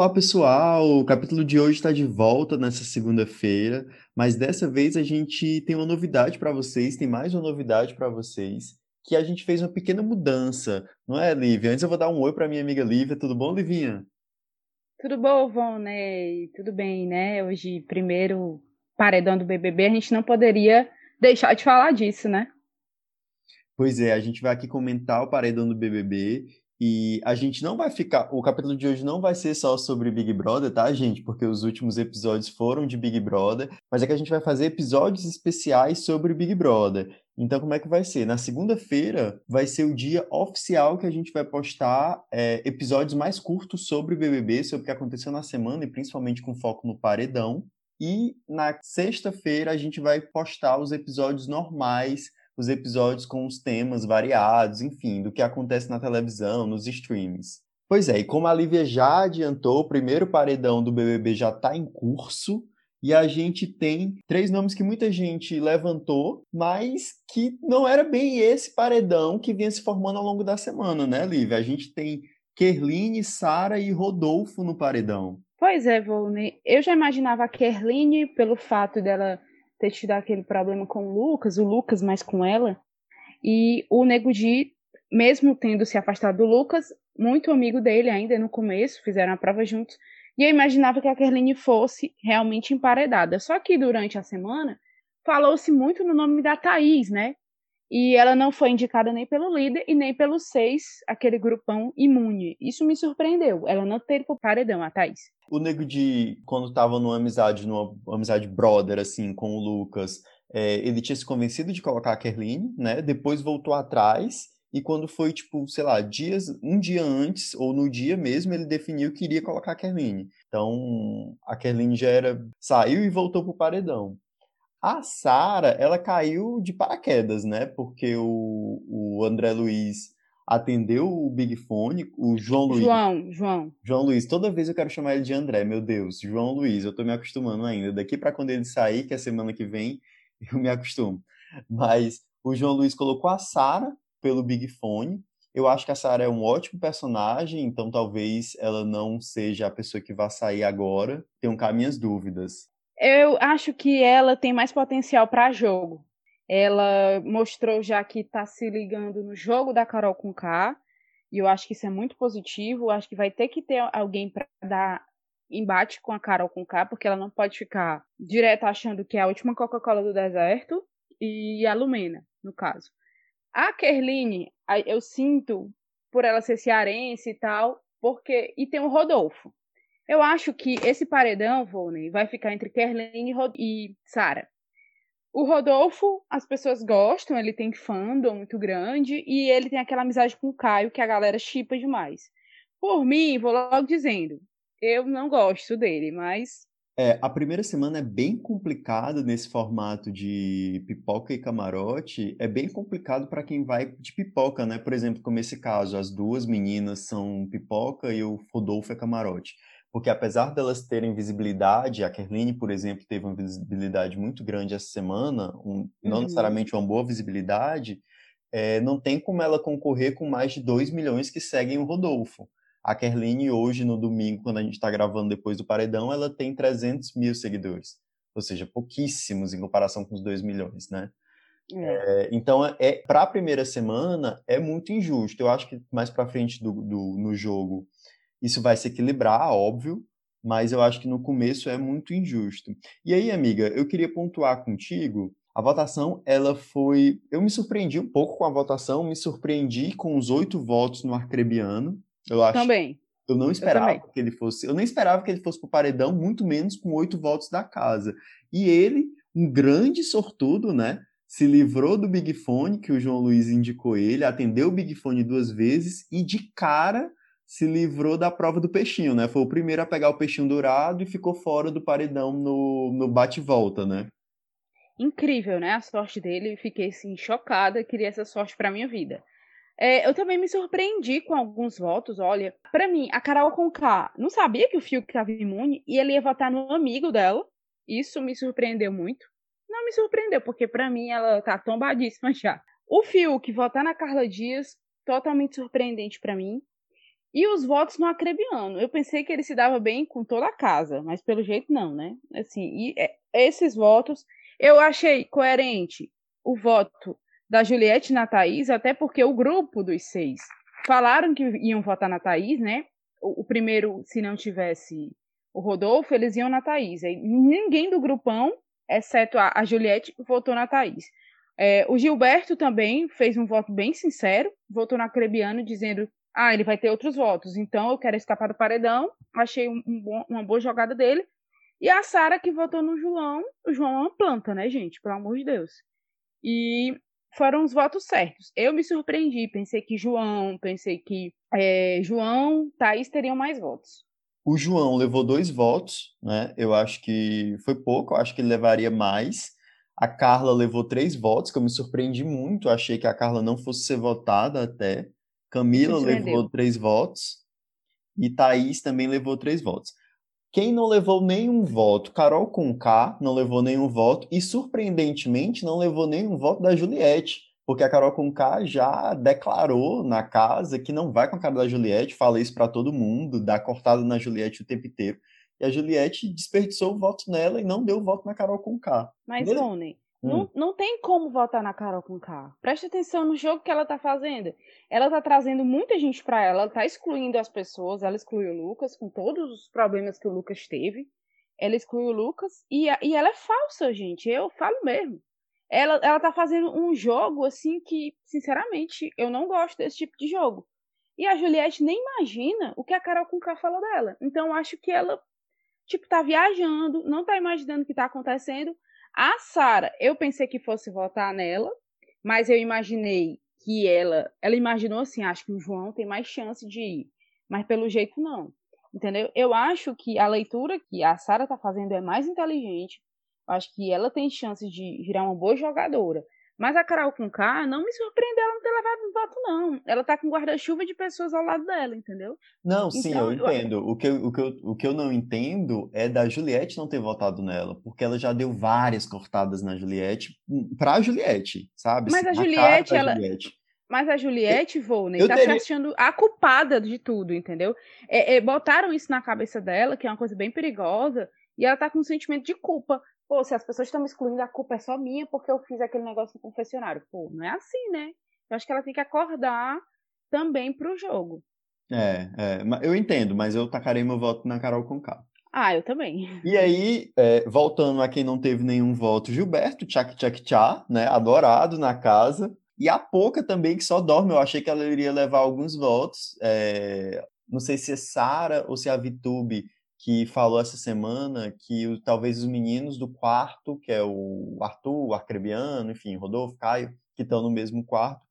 Olá, pessoal! O capítulo de hoje está de volta nessa segunda-feira, mas dessa vez a gente tem uma novidade para vocês, tem mais uma novidade para vocês, que a gente fez uma pequena mudança, não é, Lívia? Antes eu vou dar um oi para minha amiga Lívia, tudo bom, Livinha? Tudo bom, Vonei? Tudo bem, né? Hoje, primeiro paredão do BBB, a gente não poderia deixar de falar disso, né? Pois é, a gente vai aqui comentar o paredão do BBB e a gente não vai ficar. O capítulo de hoje não vai ser só sobre Big Brother, tá, gente? Porque os últimos episódios foram de Big Brother. Mas é que a gente vai fazer episódios especiais sobre Big Brother. Então, como é que vai ser? Na segunda-feira vai ser o dia oficial que a gente vai postar é, episódios mais curtos sobre BBB, sobre o que aconteceu na semana e principalmente com foco no paredão. E na sexta-feira a gente vai postar os episódios normais os episódios com os temas variados, enfim, do que acontece na televisão, nos streams. Pois é, e como a Lívia já adiantou, o primeiro paredão do BBB já está em curso. E a gente tem três nomes que muita gente levantou, mas que não era bem esse paredão que vinha se formando ao longo da semana, né, Lívia? A gente tem Kerline, Sara e Rodolfo no paredão. Pois é, Volney. Eu já imaginava a Kerline pelo fato dela ter tido aquele problema com o Lucas, o Lucas mais com ela, e o Nego Di, mesmo tendo se afastado do Lucas, muito amigo dele ainda no começo, fizeram a prova juntos, e eu imaginava que a Kerline fosse realmente emparedada. Só que durante a semana falou-se muito no nome da Thaís, né? E ela não foi indicada nem pelo líder e nem pelos seis, aquele grupão imune. Isso me surpreendeu. Ela não teve o paredão, a Thaís. O Nego de, quando tava numa amizade, numa amizade brother, assim, com o Lucas, é, ele tinha se convencido de colocar a Kerline, né? Depois voltou atrás. E quando foi, tipo, sei lá, dias, um dia antes, ou no dia mesmo, ele definiu que iria colocar a Kerline. Então, a Kerline já era. saiu e voltou pro paredão. A Sara, ela caiu de paraquedas, né? Porque o, o André Luiz atendeu o Big Fone, o João Luiz. João, João. João Luiz, toda vez eu quero chamar ele de André, meu Deus, João Luiz, eu tô me acostumando ainda. Daqui para quando ele sair, que é semana que vem, eu me acostumo. Mas o João Luiz colocou a Sara pelo Big Fone. Eu acho que a Sara é um ótimo personagem, então talvez ela não seja a pessoa que vá sair agora. Tenho cá minhas dúvidas. Eu acho que ela tem mais potencial para jogo. Ela mostrou já que está se ligando no jogo da Carol com K, e eu acho que isso é muito positivo. Eu acho que vai ter que ter alguém para dar embate com a Carol com K, porque ela não pode ficar direto achando que é a última Coca-Cola do deserto e a Lumena, no caso. A Kerline, eu sinto por ela ser cearense e tal, porque e tem o Rodolfo. Eu acho que esse paredão, Volney, vai ficar entre Kerline e Sara. O Rodolfo, as pessoas gostam, ele tem fandom muito grande e ele tem aquela amizade com o Caio que a galera chipa demais. Por mim, vou logo dizendo, eu não gosto dele, mas. É, a primeira semana é bem complicada nesse formato de pipoca e camarote. É bem complicado para quem vai de pipoca, né? Por exemplo, como esse caso, as duas meninas são pipoca e o Rodolfo é camarote porque apesar delas terem visibilidade, a Kerline, por exemplo, teve uma visibilidade muito grande essa semana, um, não uhum. necessariamente uma boa visibilidade, é, não tem como ela concorrer com mais de 2 milhões que seguem o Rodolfo. A Kerline, hoje, no domingo, quando a gente está gravando depois do Paredão, ela tem 300 mil seguidores. Ou seja, pouquíssimos em comparação com os 2 milhões, né? É. É, então, é, para a primeira semana, é muito injusto. Eu acho que mais para frente do, do, no jogo isso vai se equilibrar, óbvio, mas eu acho que no começo é muito injusto. E aí, amiga, eu queria pontuar contigo. A votação, ela foi. Eu me surpreendi um pouco com a votação, me surpreendi com os oito votos no Arcrebiano. Eu acho. Também. Eu não esperava eu que ele fosse. Eu nem esperava que ele fosse para o paredão, muito menos com oito votos da casa. E ele, um grande sortudo, né? Se livrou do Big Fone, que o João Luiz indicou ele, atendeu o Big Fone duas vezes e de cara se livrou da prova do peixinho, né? Foi o primeiro a pegar o peixinho dourado e ficou fora do paredão no, no bate-volta, né? Incrível, né? A sorte dele. Fiquei assim, chocada. Queria essa sorte para minha vida. É, eu também me surpreendi com alguns votos. Olha, para mim, a Carol Conká não sabia que o Fiuk estava imune e ele ia votar no amigo dela. Isso me surpreendeu muito. Não me surpreendeu, porque para mim ela tá tombadíssima já. O Fiuk votar na Carla Dias, totalmente surpreendente para mim. E os votos no Acrebiano. Eu pensei que ele se dava bem com toda a casa, mas pelo jeito não, né? Assim, e é, esses votos, eu achei coerente o voto da Juliette na Thaís, até porque o grupo dos seis falaram que iam votar na Thaís, né? O, o primeiro, se não tivesse o Rodolfo, eles iam na Thaís. Aí, ninguém do grupão, exceto a, a Juliette, votou na Thaís. É, o Gilberto também fez um voto bem sincero, votou na Crebiano dizendo ah, ele vai ter outros votos, então eu quero escapar do paredão. Achei um, um bom, uma boa jogada dele. E a Sara que votou no João. O João é uma planta, né, gente? Pelo amor de Deus. E foram os votos certos. Eu me surpreendi, pensei que João, pensei que é, João, Thaís teriam mais votos. O João levou dois votos, né? Eu acho que foi pouco, eu acho que ele levaria mais. A Carla levou três votos, que eu me surpreendi muito, achei que a Carla não fosse ser votada até. Camila levou três votos e Thaís também levou três votos. Quem não levou nenhum voto? Carol Conká não levou nenhum voto e, surpreendentemente, não levou nenhum voto da Juliette, porque a Carol Conká já declarou na casa que não vai com a cara da Juliette, fala isso para todo mundo, dá cortada na Juliette o tempo inteiro. E a Juliette desperdiçou o voto nela e não deu o voto na Carol Conká. Mas, Rony, Hum. Não, não tem como votar na Carol com K. Preste atenção no jogo que ela tá fazendo. Ela tá trazendo muita gente para ela, ela tá excluindo as pessoas, ela excluiu o Lucas, com todos os problemas que o Lucas teve. Ela excluiu o Lucas e, e ela é falsa, gente. Eu falo mesmo. Ela, ela tá fazendo um jogo assim que, sinceramente, eu não gosto desse tipo de jogo. E a Juliette nem imagina o que a Carol com K fala dela. Então acho que ela, tipo, tá viajando, não tá imaginando o que tá acontecendo a Sara, eu pensei que fosse votar nela, mas eu imaginei que ela, ela imaginou assim, acho que o João tem mais chance de ir, mas pelo jeito não. Entendeu? Eu acho que a leitura que a Sara tá fazendo é mais inteligente. Eu acho que ela tem chance de virar uma boa jogadora. Mas a Carol com K não me surpreendeu ela não ter levado um voto, não. Ela tá com guarda-chuva de pessoas ao lado dela, entendeu? Não, sim, então, eu entendo. Eu... O, que eu, o, que eu, o que eu não entendo é da Juliette não ter votado nela, porque ela já deu várias cortadas na Juliette, hum, pra Juliette, sabe? Mas a Juliette, ela. Juliette. Mas a Juliette, Volney, tá teria... se achando a culpada de tudo, entendeu? É, é, botaram isso na cabeça dela, que é uma coisa bem perigosa, e ela tá com um sentimento de culpa pô, se as pessoas estão me excluindo, a culpa é só minha porque eu fiz aquele negócio no confessionário. Pô, não é assim, né? Eu acho que ela tem que acordar também pro jogo. É, é eu entendo, mas eu tacarei meu voto na Carol Conká. Ah, eu também. E aí, é, voltando a quem não teve nenhum voto, Gilberto, tchac tchac tchá, né? Adorado na casa. E a Pouca também, que só dorme. Eu achei que ela iria levar alguns votos. É, não sei se é Sara ou se é a Vitube que falou essa semana que o, talvez os meninos do quarto, que é o Arthur, o Arcrebiano, enfim, Rodolfo, Caio, que estão no mesmo quarto,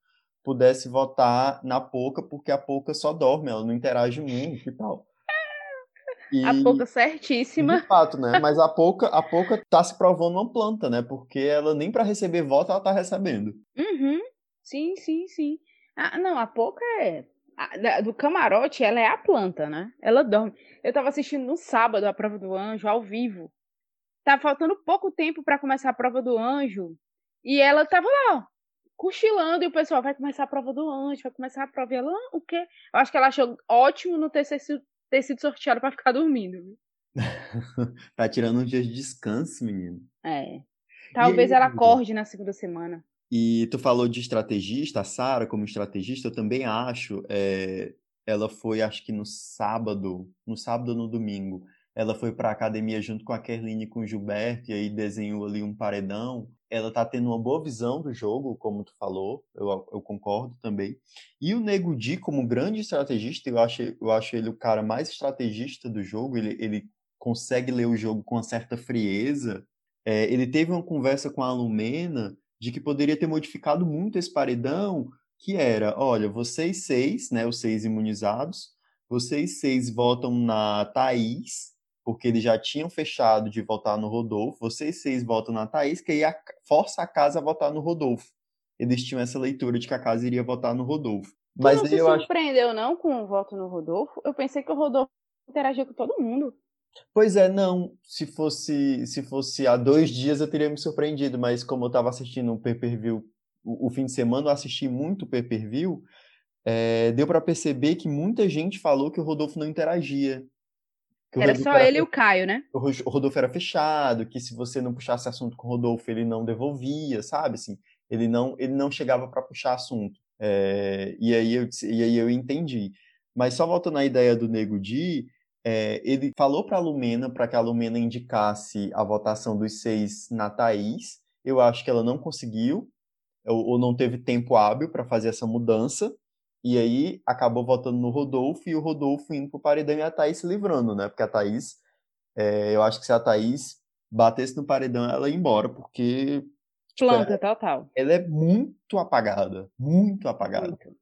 pudesse votar na Poca, porque a Poca só dorme, ela não interage muito e tal. E, a Poca certíssima. De fato, né? Mas a Poca, a Poca tá se provando uma planta, né? Porque ela nem para receber voto ela tá recebendo. Uhum. Sim, sim, sim. Ah, não, a Poca é a, do camarote, ela é a planta, né? Ela dorme. Eu tava assistindo no sábado a prova do anjo, ao vivo. Tava faltando pouco tempo para começar a prova do anjo. E ela tava lá, ó, cochilando, e o pessoal vai começar a prova do anjo, vai começar a prova. E ela, ah, o quê? Eu acho que ela achou ótimo no ter sido, ter sido sorteada para ficar dormindo. tá tirando um dia de descanso, menino. É. Talvez aí, ela acorde na segunda semana. E tu falou de estrategista, a Sara como estrategista, eu também acho. É, ela foi, acho que no sábado, no sábado ou no domingo, ela foi para a academia junto com a Kerline e com o Gilberto, e aí desenhou ali um paredão. Ela tá tendo uma boa visão do jogo, como tu falou, eu, eu concordo também. E o Nego Di, como grande estrategista, eu acho, eu acho ele o cara mais estrategista do jogo, ele, ele consegue ler o jogo com uma certa frieza. É, ele teve uma conversa com a Lumena de que poderia ter modificado muito esse paredão, que era, olha, vocês seis, né, os seis imunizados, vocês seis votam na Thaís, porque eles já tinham fechado de votar no Rodolfo, vocês seis votam na Thaís, que aí a, força a casa a votar no Rodolfo. Eles tinham essa leitura de que a casa iria votar no Rodolfo. Mas tu não se surpreendeu, acho... não, com o voto no Rodolfo? Eu pensei que o Rodolfo interagia com todo mundo. Pois é, não. Se fosse, se fosse há dois dias eu teria me surpreendido, mas como eu estava assistindo o pay-per-view o, o, fim de semana, eu assisti muito pay-per-view. é, deu para perceber que muita gente falou que o Rodolfo não interagia. era Rodolfo só era ele e o Caio, né? O Rodolfo era fechado, que se você não puxasse assunto com o Rodolfo, ele não devolvia, sabe? Assim, ele não, ele não chegava para puxar assunto. É, e, aí eu, e aí eu entendi. Mas só voltando à ideia do Nego Di, é, ele falou para a Lumena para que a Lumena indicasse a votação dos seis na Thaís. Eu acho que ela não conseguiu, ou, ou não teve tempo hábil para fazer essa mudança. E aí acabou votando no Rodolfo e o Rodolfo indo pro paredão e a Thaís se livrando, né? Porque a Thaís, é, eu acho que se a Thaís batesse no paredão, ela ia embora, porque. Tipo, Planta, ela, total. Ela é muito apagada. Muito apagada. Muito.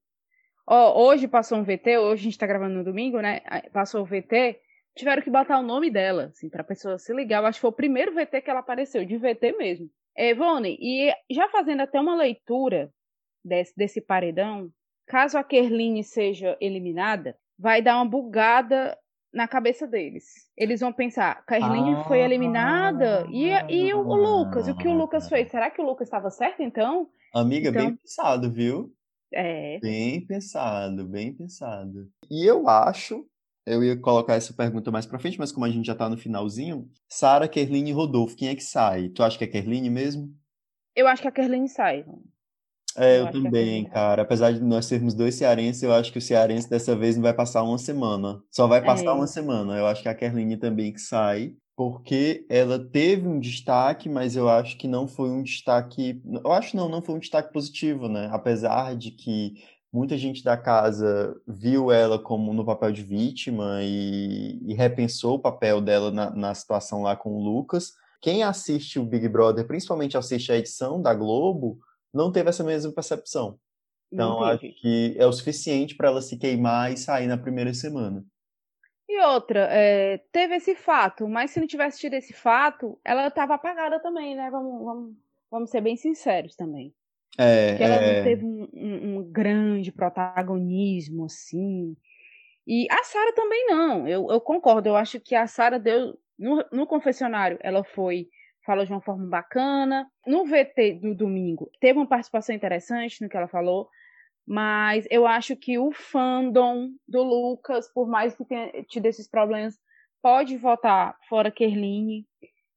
Ó, hoje passou um VT, hoje a gente tá gravando no domingo, né? Passou o VT, tiveram que botar o nome dela, assim, pra pessoa se ligar. Eu acho que foi o primeiro VT que ela apareceu, de VT mesmo. É, Ivone, e já fazendo até uma leitura desse, desse paredão, caso a Kerline seja eliminada, vai dar uma bugada na cabeça deles. Eles vão pensar, Kerline ah, foi eliminada e, e o, o Lucas, o que o Lucas fez? Será que o Lucas estava certo então? Amiga, então, bem pensado, viu? É. Bem pensado, bem pensado. E eu acho, eu ia colocar essa pergunta mais pra frente, mas como a gente já tá no finalzinho, Sara, Kerline e Rodolfo, quem é que sai? Tu acha que é Kerline mesmo? Eu acho que a Kerline sai. É, eu, eu também, cara. Apesar de nós sermos dois cearenses, eu acho que o cearense dessa vez não vai passar uma semana. Só vai passar é. uma semana. Eu acho que a Kerline também que sai porque ela teve um destaque, mas eu acho que não foi um destaque. Eu acho não, não foi um destaque positivo, né? Apesar de que muita gente da casa viu ela como no papel de vítima e, e repensou o papel dela na, na, situação lá com o Lucas. Quem assiste o Big Brother, principalmente assiste a edição da Globo, não teve essa mesma percepção. Então, acho que é o suficiente para ela se queimar e sair na primeira semana. E outra, é, teve esse fato, mas se não tivesse tido esse fato, ela estava apagada também, né? Vamos, vamos, vamos ser bem sinceros também. É, Porque ela é... não teve um, um, um, grande protagonismo, assim. E a Sara também não. Eu, eu concordo. Eu acho que a Sara deu. No, no confessionário, ela foi. Falou de uma forma bacana. No VT do domingo, teve uma participação interessante no que ela falou. Mas eu acho que o fandom do Lucas, por mais que tenha tido esses problemas, pode votar fora Kerline.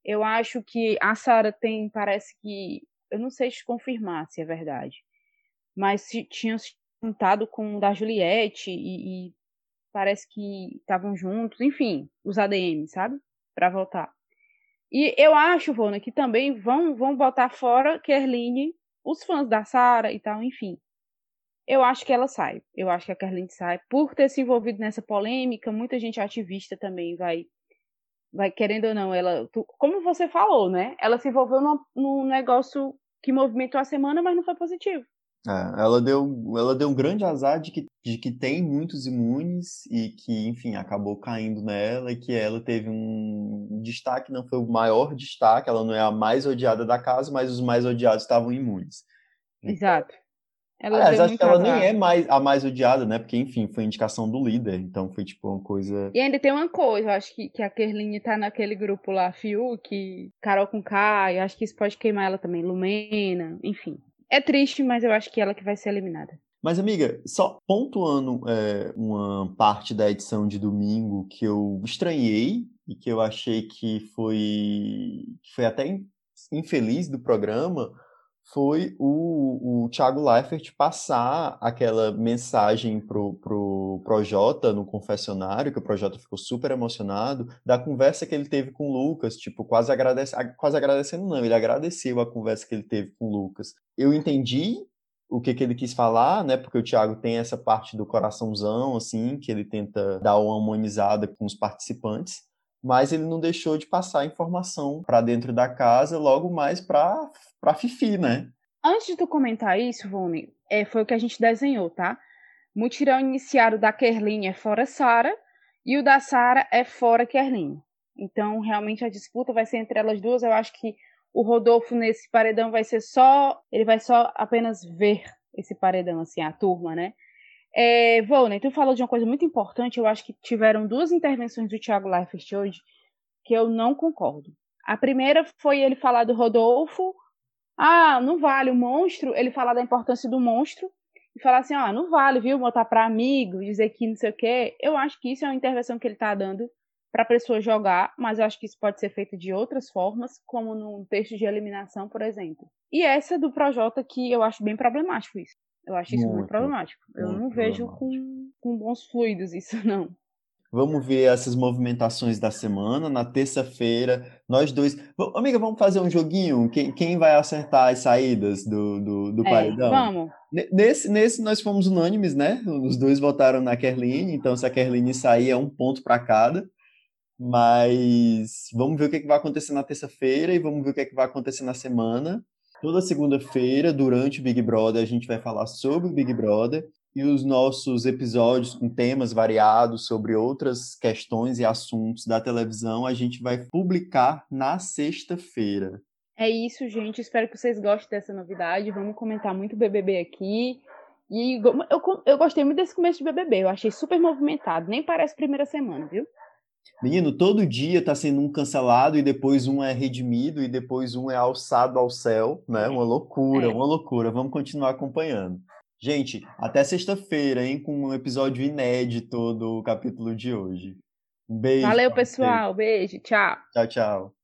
Eu acho que a Sara tem, parece que. Eu não sei te confirmar se é verdade. Mas se, tinham se juntado com o da Juliette e, e parece que estavam juntos, enfim, os ADM, sabe? Para votar. E eu acho, Vona, que também vão, vão botar fora Kerline, os fãs da Sara e tal, enfim eu acho que ela sai. Eu acho que a Kerlin sai por ter se envolvido nessa polêmica. Muita gente ativista também vai, vai querendo ou não. Ela, tu, como você falou, né? Ela se envolveu num, num negócio que movimentou a semana, mas não foi positivo. É, ela deu, ela deu um grande azar de que, de que tem muitos imunes e que, enfim, acabou caindo nela e que ela teve um destaque, não foi o maior destaque, ela não é a mais odiada da casa, mas os mais odiados estavam imunes. Exato. Ela Aliás, acho que ela nem é mais, a mais odiada, né? Porque, enfim, foi indicação do líder, então foi tipo uma coisa. E ainda tem uma coisa, eu acho que, que a Kerline tá naquele grupo lá, Fiuk, Carol com K, eu acho que isso pode queimar ela também, Lumena, enfim. É triste, mas eu acho que ela que vai ser eliminada. Mas, amiga, só pontuando é, uma parte da edição de domingo que eu estranhei e que eu achei que foi, que foi até infeliz do programa foi o, o Thiago Leifert passar aquela mensagem pro, pro Projota no confessionário, que o Projota ficou super emocionado, da conversa que ele teve com o Lucas, tipo, quase, agradece, quase agradecendo, não, ele agradeceu a conversa que ele teve com o Lucas. Eu entendi o que, que ele quis falar, né, porque o Thiago tem essa parte do coraçãozão, assim, que ele tenta dar uma humanizada com os participantes, mas ele não deixou de passar informação para dentro da casa, logo mais para para Fifi, né? Antes de tu comentar isso, Vone, é, foi o que a gente desenhou, tá? Mutirão iniciado da Kerline é fora Sara e o da Sara é fora Kerline. Então, realmente a disputa vai ser entre elas duas. Eu acho que o Rodolfo nesse paredão vai ser só, ele vai só apenas ver esse paredão assim, a turma, né? É, Volney, tu falou de uma coisa muito importante. Eu acho que tiveram duas intervenções do Thiago Leifert hoje que eu não concordo. A primeira foi ele falar do Rodolfo. Ah, não vale o monstro. Ele falar da importância do monstro. e falar assim, ó, não vale, viu, botar para amigo, dizer que não sei o quê. Eu acho que isso é uma intervenção que ele tá dando para pessoa jogar, mas eu acho que isso pode ser feito de outras formas, como num texto de eliminação, por exemplo. E essa do Projota que eu acho bem problemático isso. Eu acho isso muito, muito problemático. Eu muito não vejo com, com bons fluidos isso, não. Vamos ver essas movimentações da semana. Na terça-feira, nós dois. Amiga, vamos fazer um joguinho? Quem, quem vai acertar as saídas do, do, do é, paredão? Vamos. Nesse, nesse nós fomos unânimes, né? Os dois votaram na Kerline, então se a Kerline sair é um ponto para cada. Mas vamos ver o que, é que vai acontecer na terça-feira e vamos ver o que, é que vai acontecer na semana. Toda segunda-feira, durante o Big Brother, a gente vai falar sobre o Big Brother e os nossos episódios com temas variados sobre outras questões e assuntos da televisão a gente vai publicar na sexta-feira. É isso, gente. Espero que vocês gostem dessa novidade. Vamos comentar muito BBB aqui. E eu, eu gostei muito desse começo de BBB. Eu achei super movimentado. Nem parece primeira semana, viu? Menino, todo dia está sendo um cancelado e depois um é redimido e depois um é alçado ao céu, né? Uma loucura, é. uma loucura. Vamos continuar acompanhando. Gente, até sexta-feira, hein, com um episódio inédito do capítulo de hoje. Um beijo. Valeu, pessoal. Beijo. Tchau. Tchau, tchau.